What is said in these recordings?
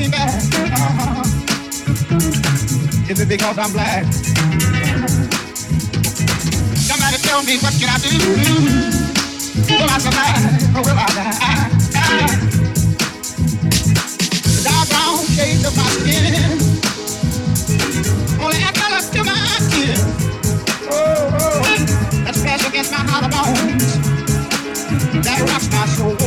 me back? Is it because I'm black? Somebody tell me what can I do? Will I survive or will I die? The dark brown shades of my skin only add color to my skin. Oh, oh, that splash against my hollow bones that rocks my soul.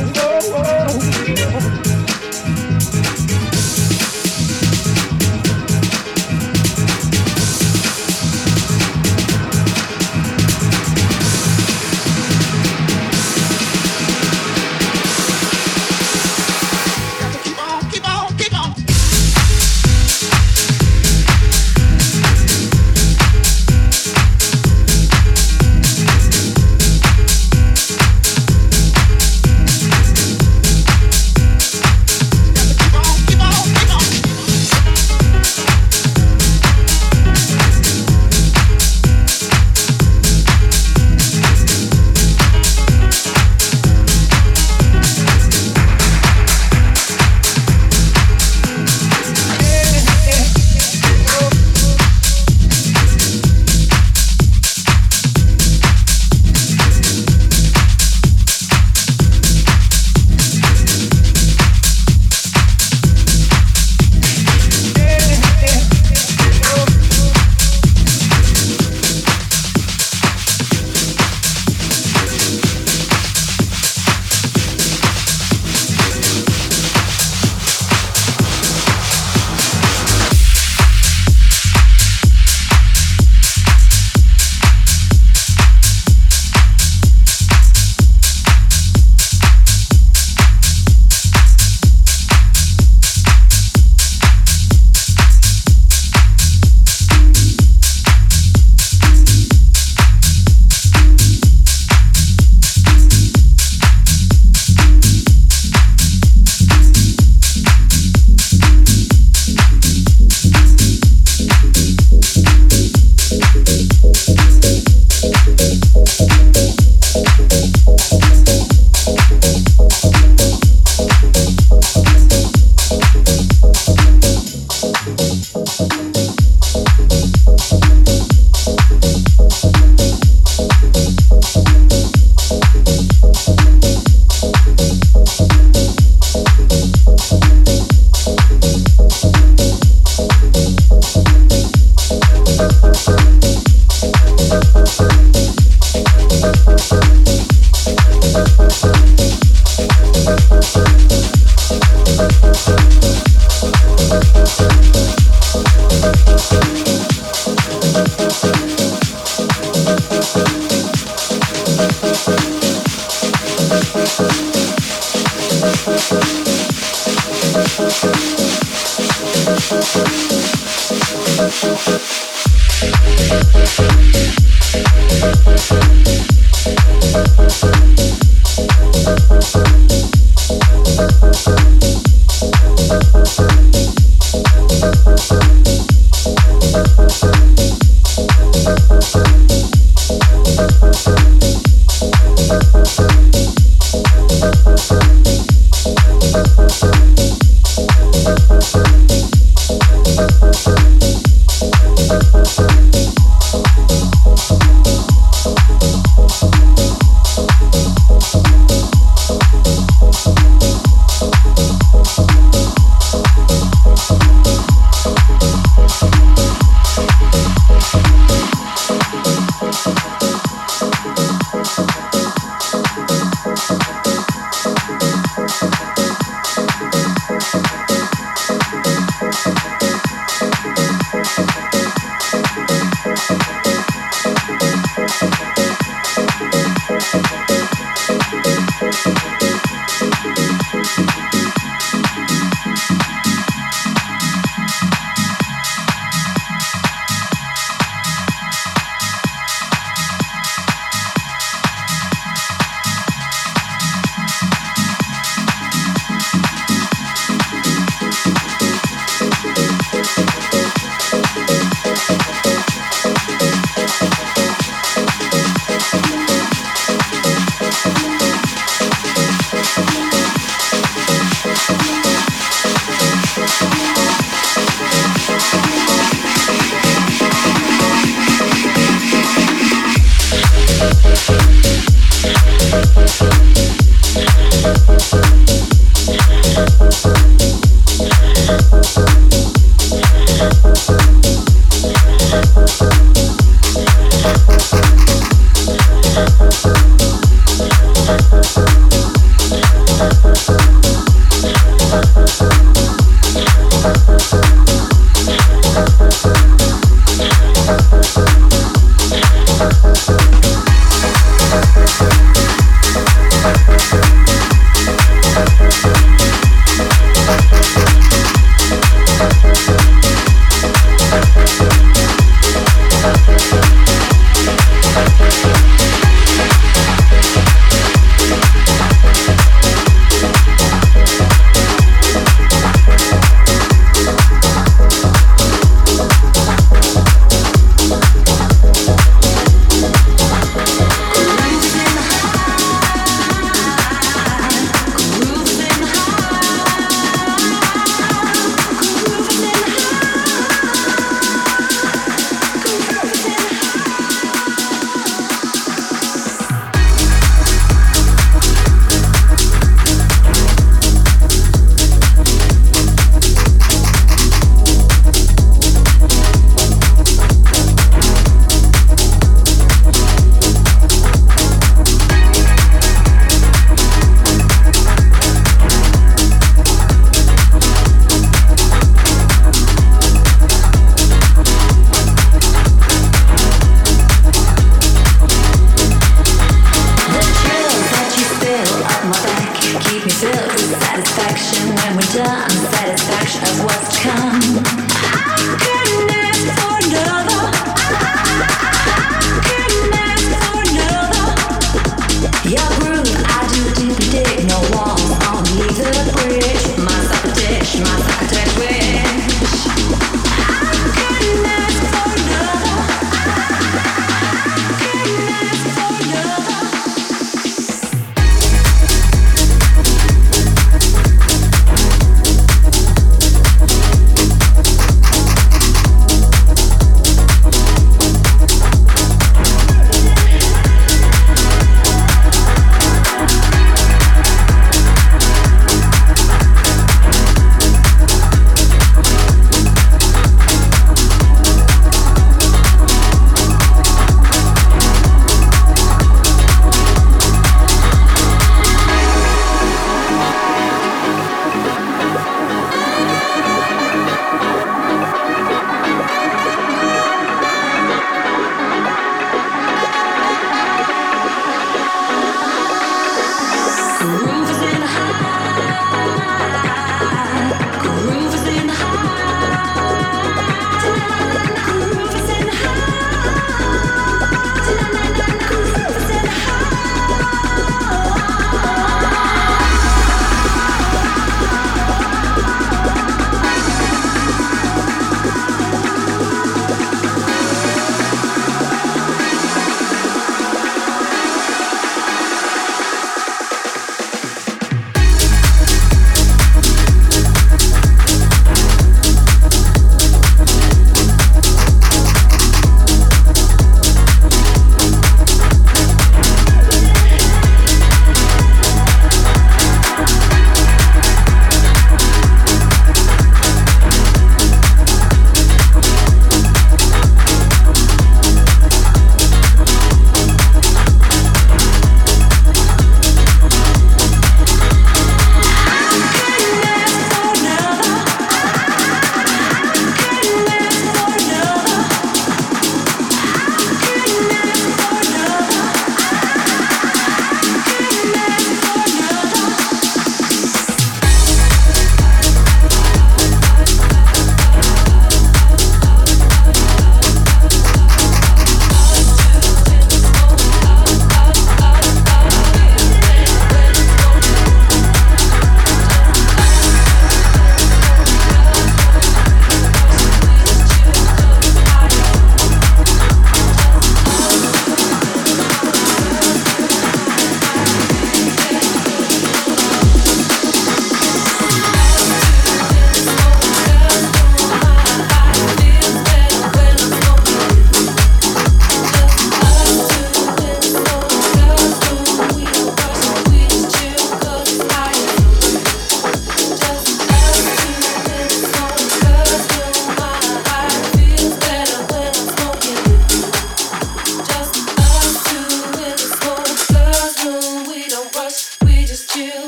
Feel the satisfaction when we're done, The satisfaction of what's come.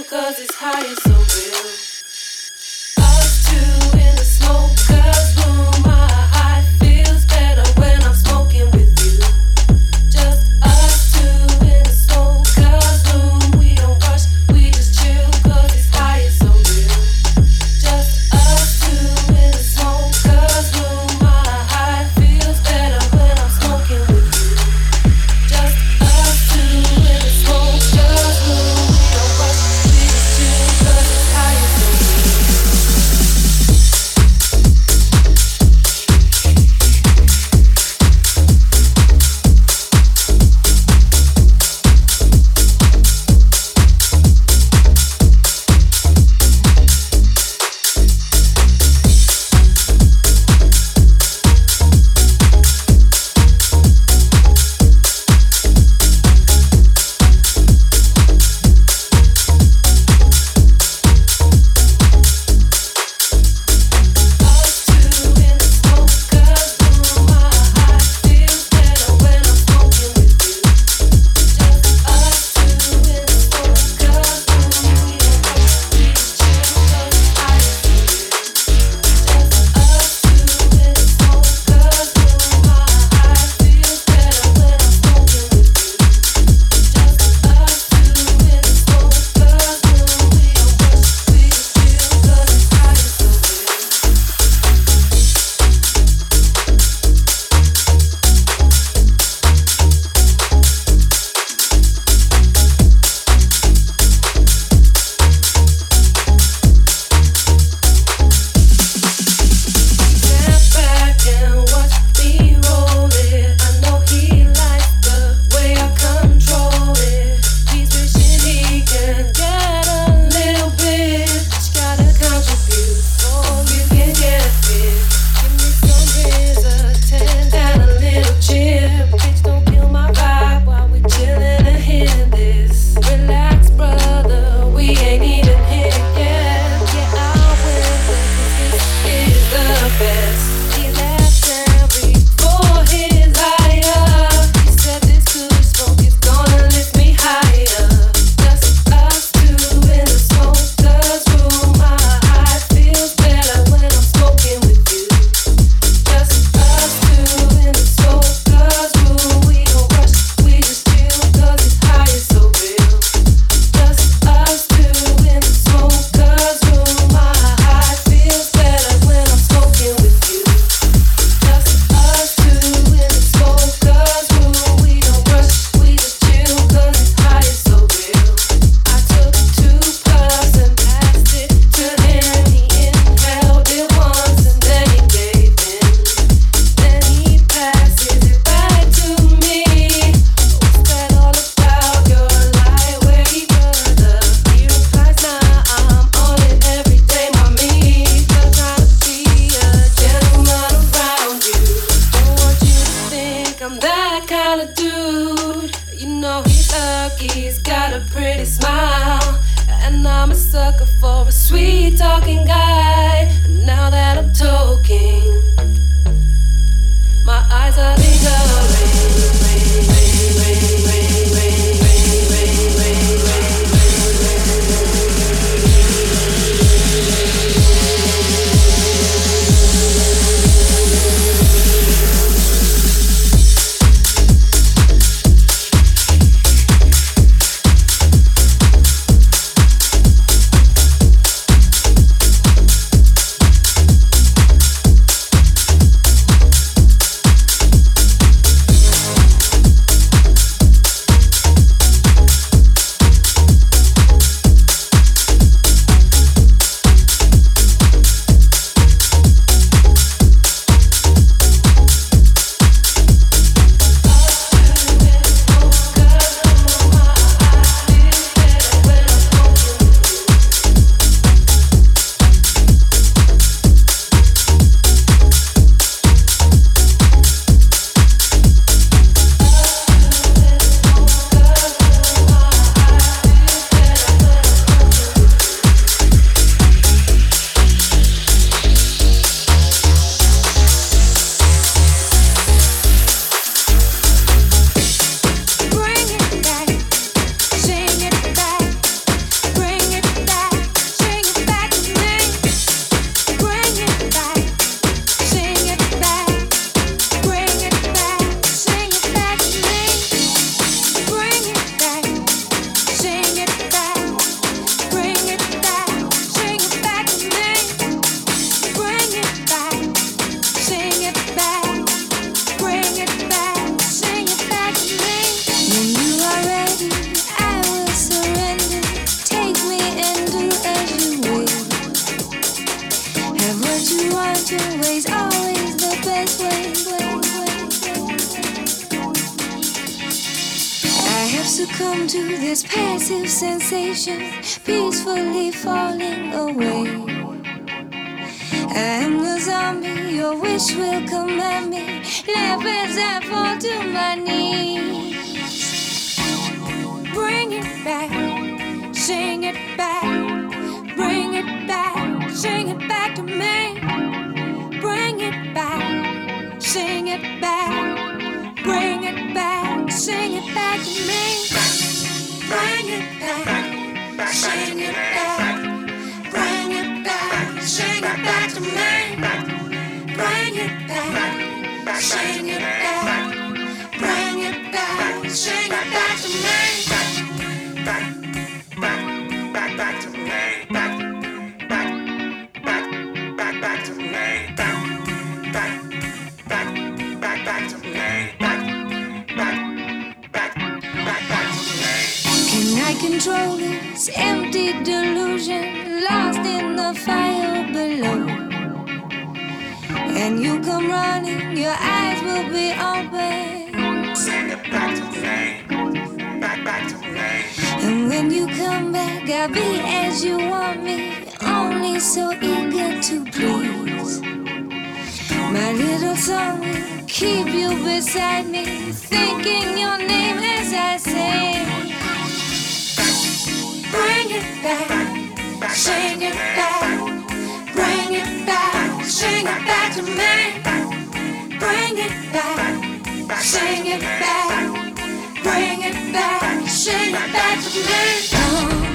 cause it's high and so real. He's got a pretty smile. And I'm a sucker for a sweet talking guy. And now that I'm talking, my eyes are lit up. Be as you want me? Only so eager to please. My little song will keep you beside me, thinking your name as I say. Bring it back, sing it back, bring it back, sing it back to me. Bring it back, sing it back, bring it back, sing it back to me. Oh.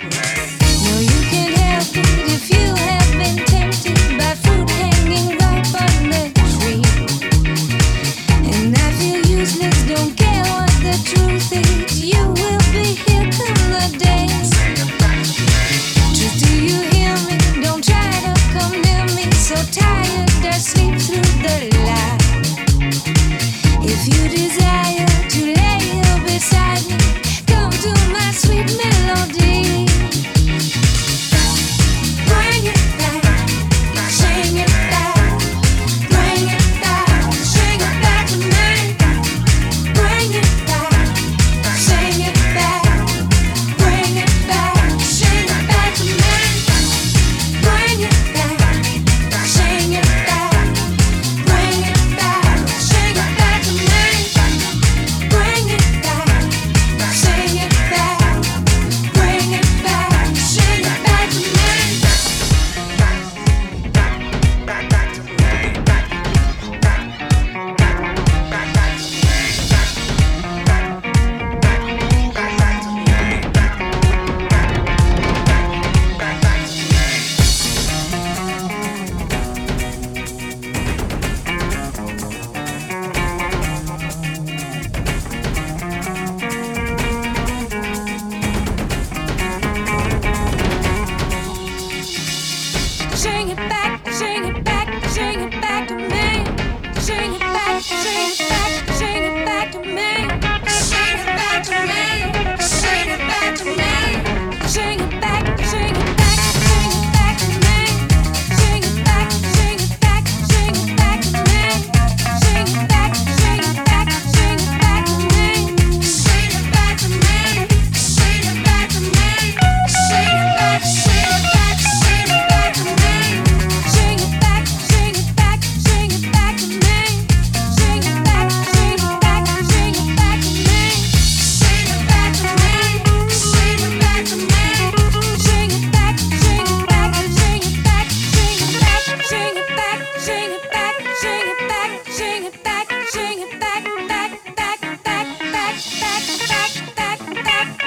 you desire to lay you beside me, come to my sweet melody.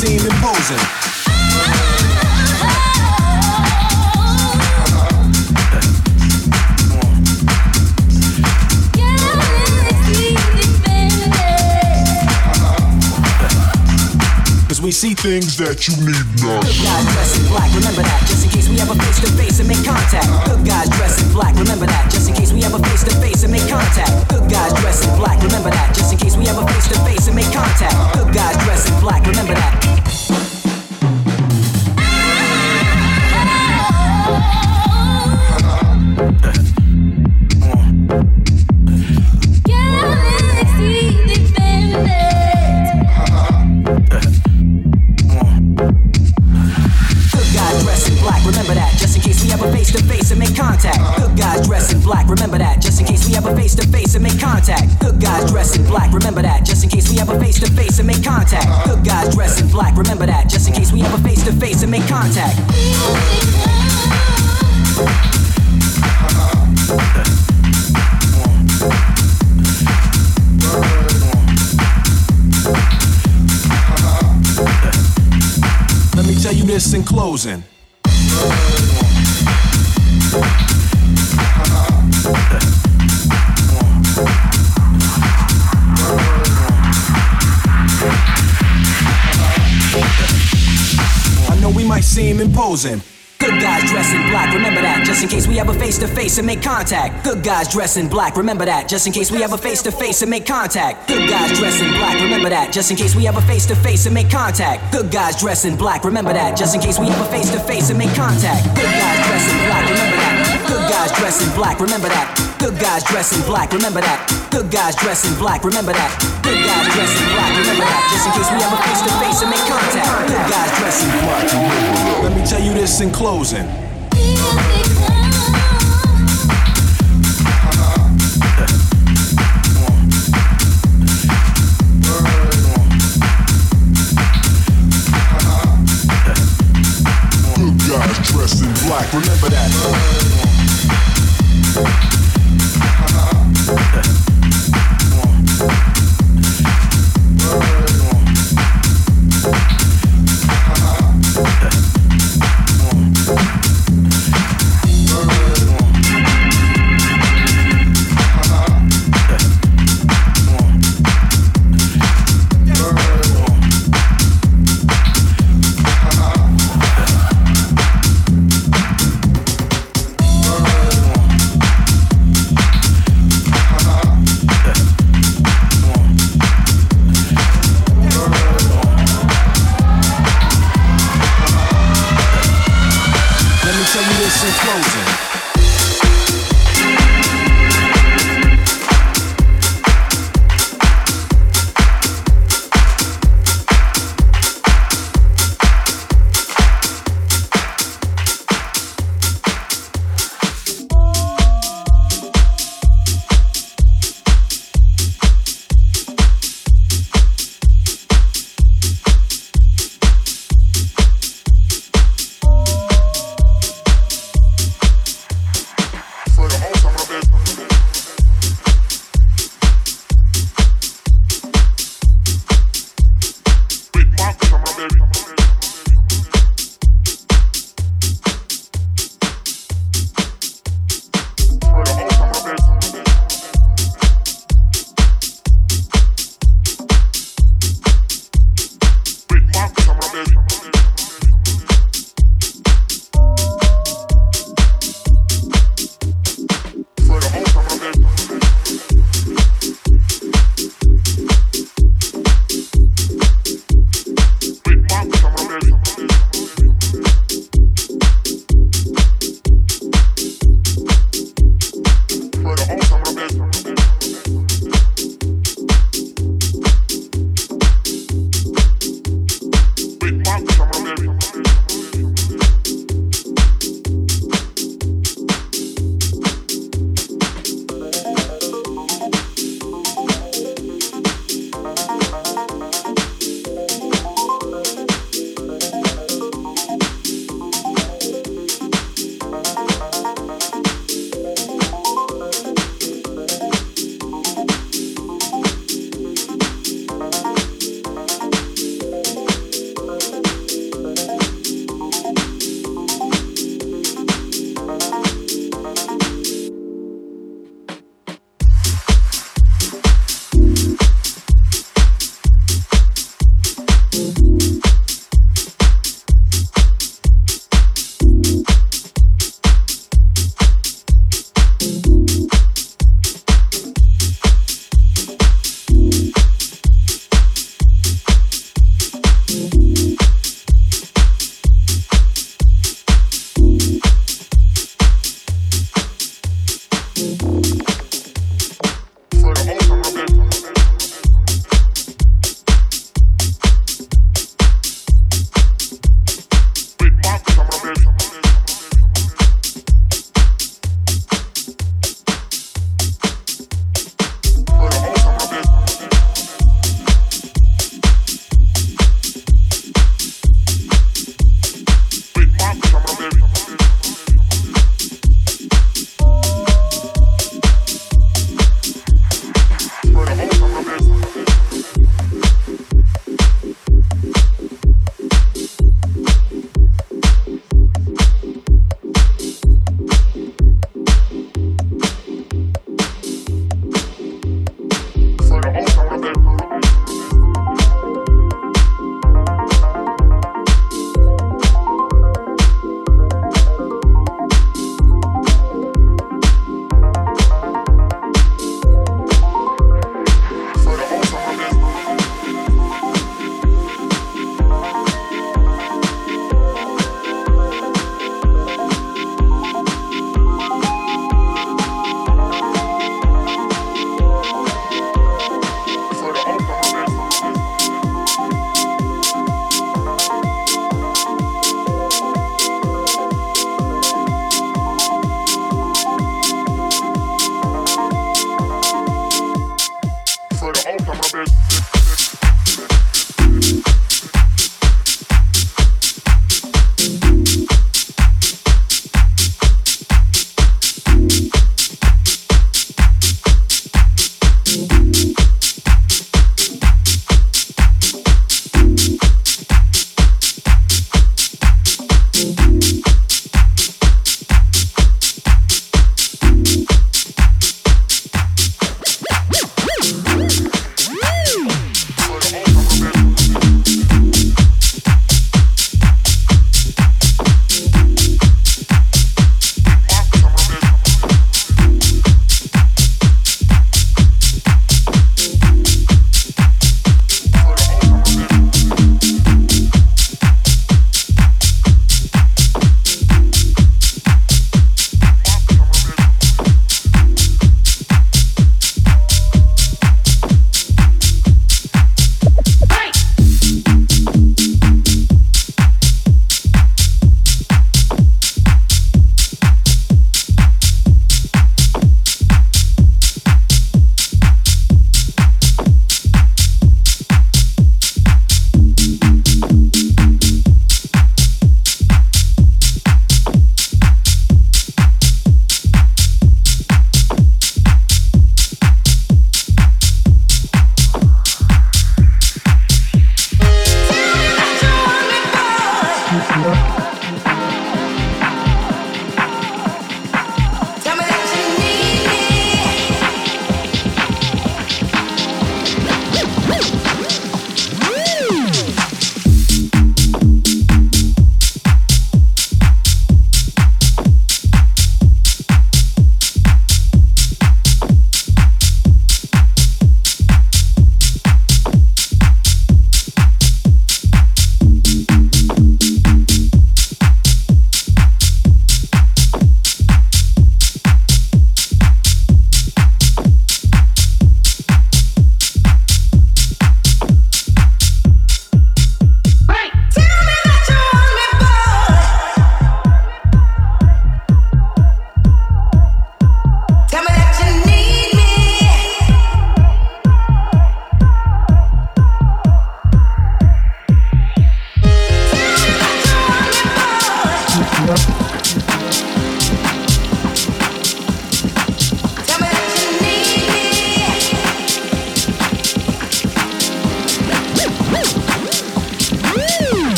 Seem imposing. Things that you need not. Good guys dressed in black, remember that, just in case we ever face to face and make contact. Good guys dressed in black, remember that, just in case we ever face to face and make contact. Good guys dressed in black, remember that, just in case we ever face to face and make contact. Good guys dressed in black, remember that. In case we ever face to face and make contact Let me say you miss and closing. Seem imposing. Good guys dressed in black, remember that, just in case we ever face to face and make contact. Good guys dressed in black, remember that, just in case we ever face to face and make contact. Good guys dressed in black, remember that, just in case we ever face to face and make contact. Good guys dressed in black, remember that, just in case we ever face to face and make contact. Good guys dressed in black, remember that. Good guys dressed in black, remember that. Good guys dressed in black, remember that. Good guys dressed in black, remember that. Good guys dressed in black, remember that. Just in case we ever face to face and make contact. Good guys dressed in black, remember that. Let me tell you this in closing. Good guys dressed in black, remember that.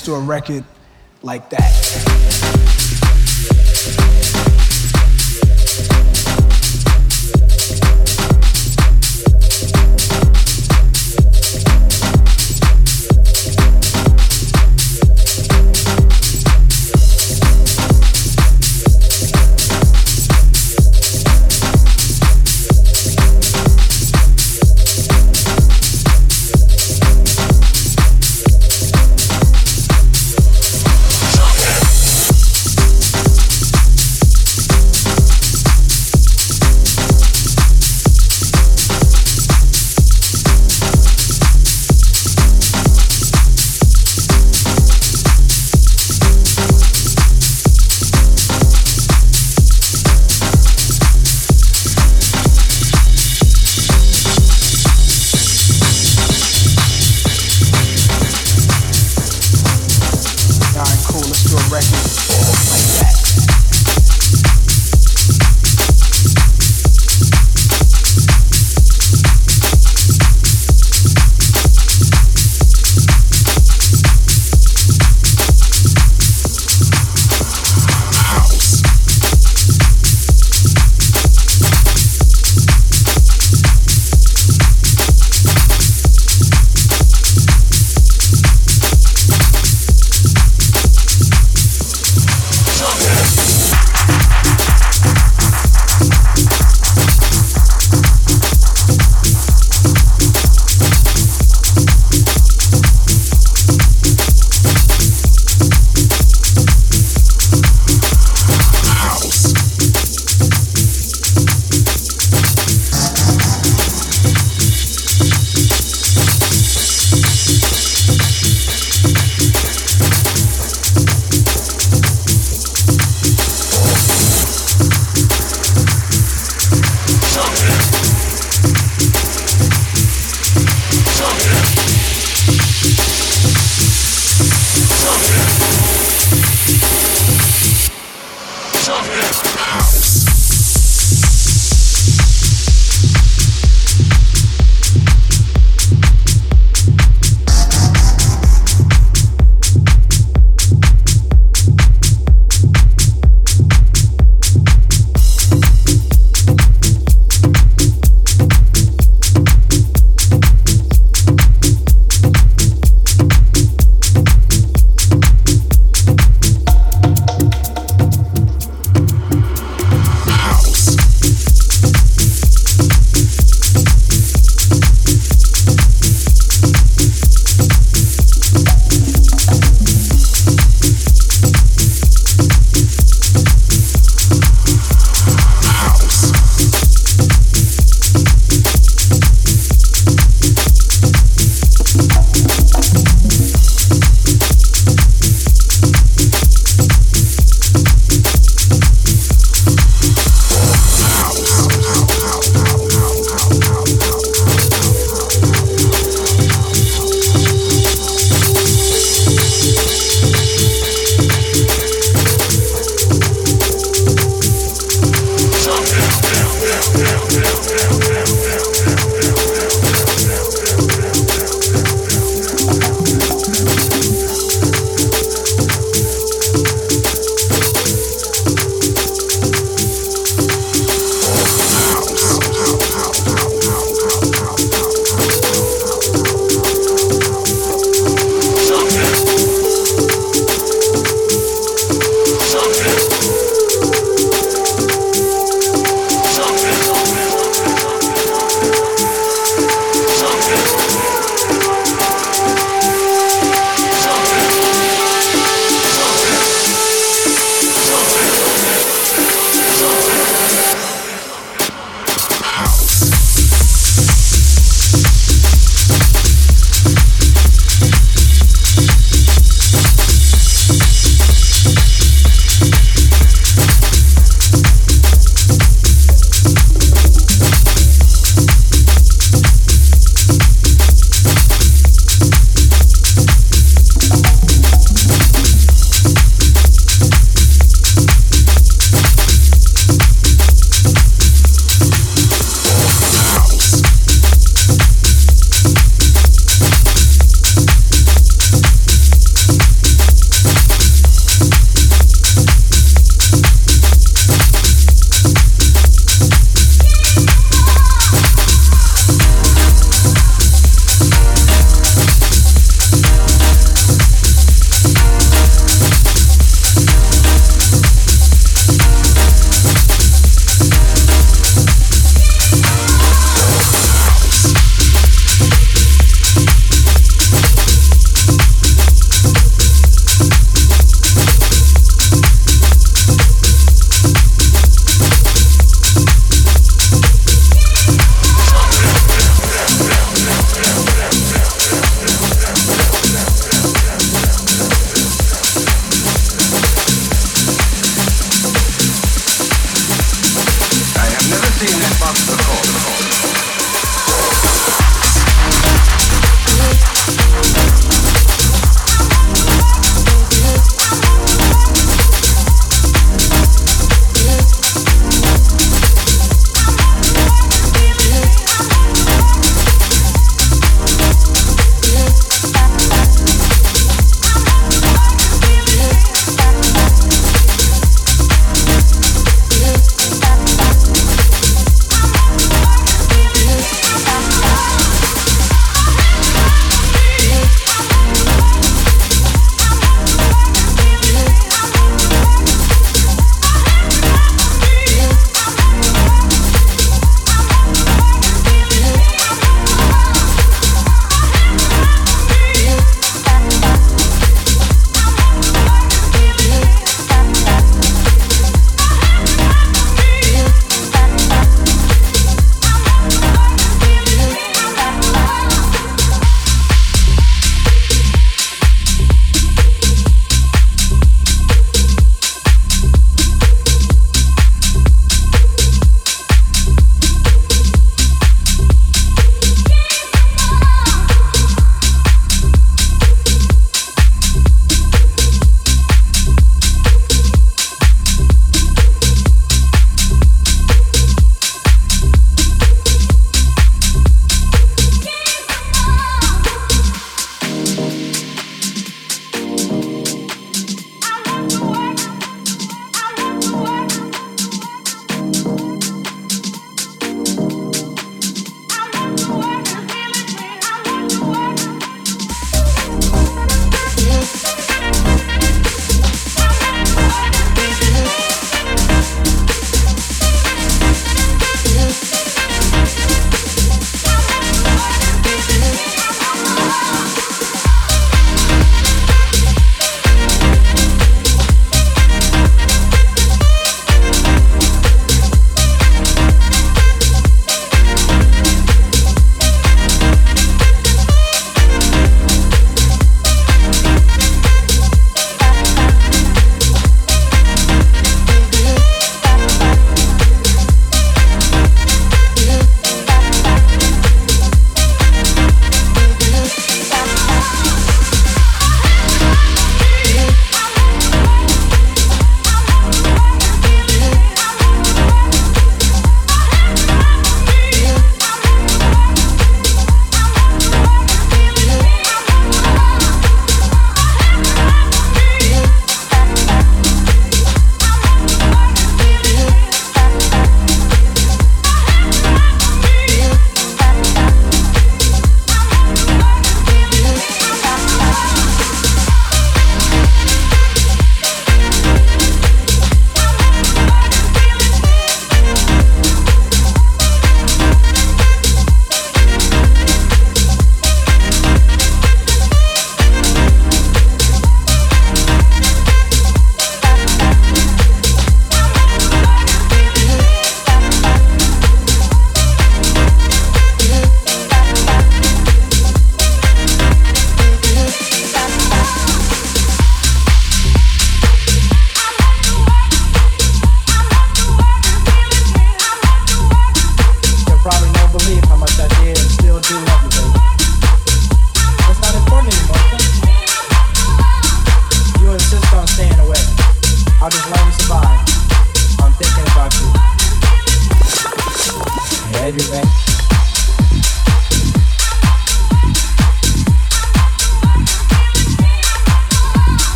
Cool, a record like that.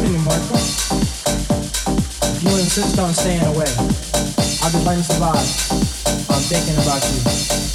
If you insist on staying away, I'll just let you survive. I'm thinking about you.